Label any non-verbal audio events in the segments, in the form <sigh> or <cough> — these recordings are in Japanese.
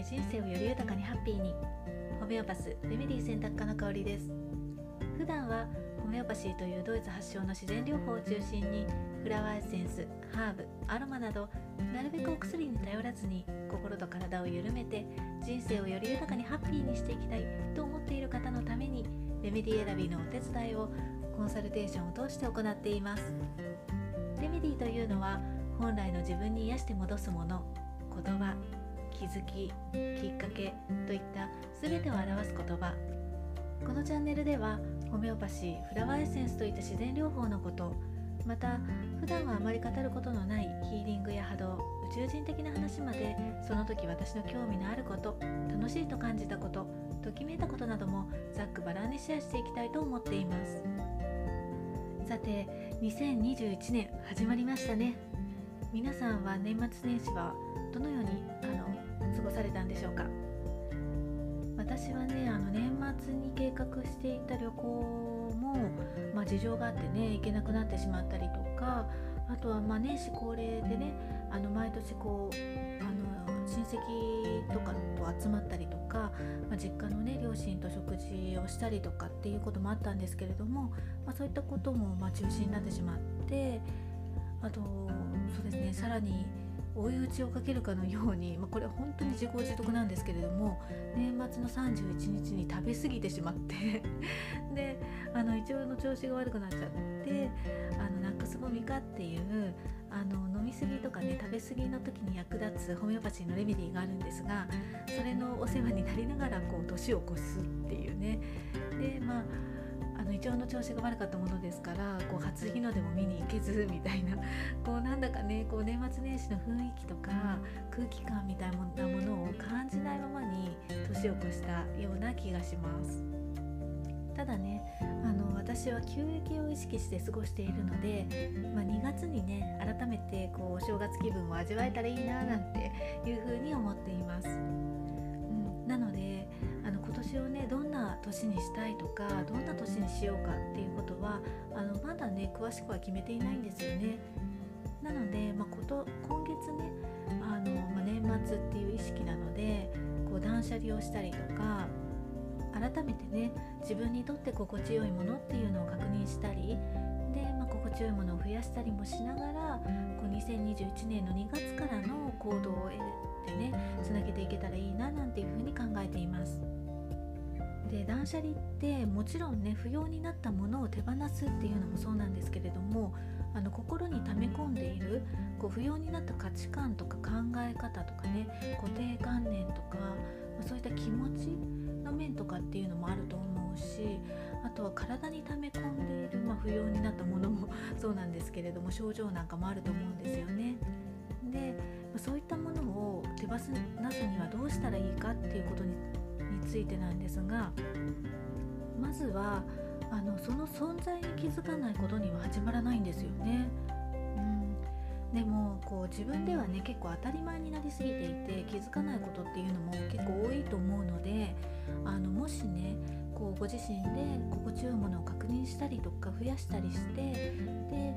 で人生をより豊かにハッピーに。ホメオパスレメディ選択科の香りです。普段はホメオパシーというドイツ発祥の自然療法を中心にフラワーエッセンスハーブアロマなどなるべくお薬に頼らずに心と体を緩めて人生をより豊かにハッピーにしていきたいと思っている方のためにレメディ選びのお手伝いをコンサルテーションを通して行っていますレメディというのは本来の自分に癒して戻すもの気づききっかけといった全てを表す言葉。このチャンネルではホメオパシーフラワーエッセンスといった自然療法のことまた普段はあまり語ることのないヒーリングや波動宇宙人的な話までその時私の興味のあること楽しいと感じたことときめいたことなどもざっくばらんにシェアしていきたいと思っています。さて2021年始まりましたね。皆さんは年末年始はどのように過ごされたんでしょうか？私はねあの年末に計画していた旅行も、まあ、事情があってね行けなくなってしまったりとかあとはまあ年始恒例でねあの毎年こうあの親戚とかと集まったりとか、まあ、実家のね両親と食事をしたりとかっていうこともあったんですけれども、まあ、そういったこともま中止になってしまってあとそうですねさらに追い打ちをかけるかのように、まあ、これ本当に自業自得なんですけれども年末の31日に食べ過ぎてしまって <laughs> であの胃腸の調子が悪くなっちゃってあのナックスボミカっていうあの飲み過ぎとかね食べ過ぎの時に役立つホメオパチーのレメディーがあるんですがそれのお世話になりながらこう年を越すっていうね。でまああの胃腸の調子が悪かったものですからこう初日の出も見に行けずみたいな <laughs> こうなんだかねこう年末年始の雰囲気とか空気感みたいなものを感じないままに年を越したような気がします。ただねあの私は休憩を意識して過ごしているので、まあ、2月にね改めてこうお正月気分を味わえたらいいななんていうふしたいとかどんな年にしようかっていうことはあのまだね詳しくは決めていないんですよね。なので、まあ、こと今月ねあの、まあ、年末っていう意識なのでこう断捨離をしたりとか改めてね自分にとって心地よいものっていうのを確認したりで、まあ、心地よいものを増やしたりもしながらこう2021年の2月からの行動を得てねつなげていけたらいいななんていうふうに考えています。で断捨離ってもちろんね不要になったものを手放すっていうのもそうなんですけれどもあの心に溜め込んでいるこう不要になった価値観とか考え方とかね固定観念とかそういった気持ちの面とかっていうのもあると思うしあとは体に溜め込んでいる、まあ、不要になったものも <laughs> そうなんですけれども症状なんかもあると思うんですよね。でそういったものを手放すにはどうしたらいいかっていうことについてなんですがまずはあのその存在に気づかないことには始まらないんですよね。うん、でもこう自分ではね結構当たり前になりすぎていて気づかないことっていうのも結構多いと思うのであのもしねこうご自身で心地よいものを確認したりとか増やしたりしてで、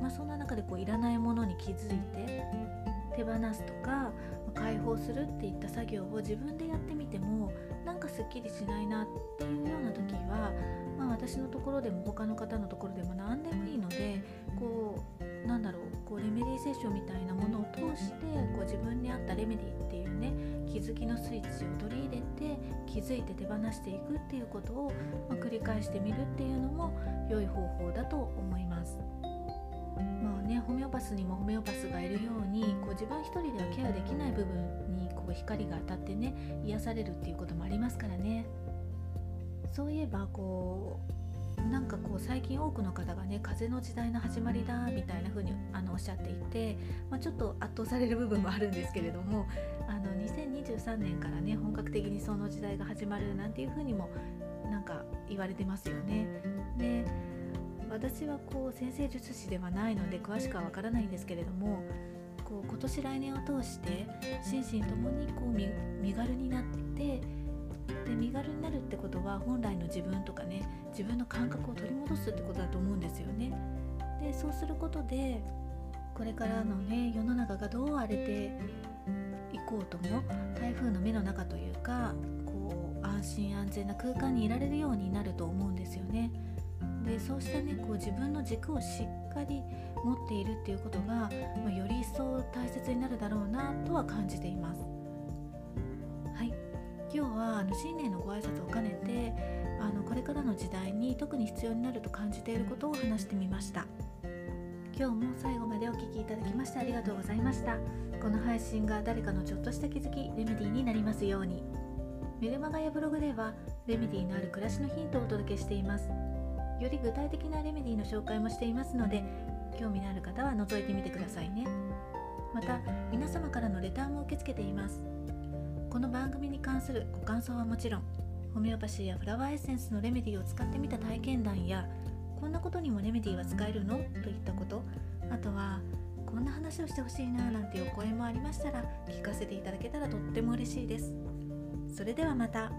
まあ、そんな中でこういらないものに気づいて手放すとか解放するっていった作業を自分でやってみてもすっきりしないなっていうような時は、まあ、私のところでも他の方のところでも何でもいいのでこうなんだろうこうレメディーセッションみたいなものを通してこう自分に合ったレメディーっていうね気づきのスイッチを取り入れて気づいて手放していくっていうことを、まあ、繰り返してみるっていうのも良い方法だと思います。まあね、ホメオパスにもホメオパスがいるようにこう自分一人ではケアできない部分にこう光が当たってね癒されるっていうこともありますからねそういえばこうなんかこう最近多くの方がね風の時代の始まりだみたいな風にあのおっしゃっていて、まあ、ちょっと圧倒される部分もあるんですけれどもあの2023年からね本格的にその時代が始まるなんていう風にもなんか言われてますよね。で私はこう先生術師ではないので詳しくはわからないんですけれどもこう今年来年を通して心身ともにこう身軽になってで身軽になるってことは本来の自分とかね自分の感覚を取り戻すってことだと思うんですよね。でそうすることでこれからのね世の中がどう荒れて行こうとも台風の目の中というかこう安心安全な空間にいられるようになると思うんですよね。でそうしたねこう自分の軸をしっかり持っているっていうことが、まあ、より一層大切になるだろうなとは感じています。はい。今日はあの新年のご挨拶を兼ねてあのこれからの時代に特に必要になると感じていることを話してみました。今日も最後までお聴きいただきましてありがとうございました。この配信が誰かのちょっとした気づきレメディーになりますように。メルマガやブログではレメディーのある暮らしのヒントをお届けしています。より具体的なレメディーの紹介もしていますので興味のある方は覗いてみてくださいね。また皆様からのレターも受け付けています。この番組に関するご感想はもちろんホメオパシーやフラワーエッセンスのレメディーを使ってみた体験談やこんなことにもレメディーは使えるの？といったことあとはこんな話をしてほしいななんていうお声もありましたら聞かせていただけたらとっても嬉しいです。それではまた。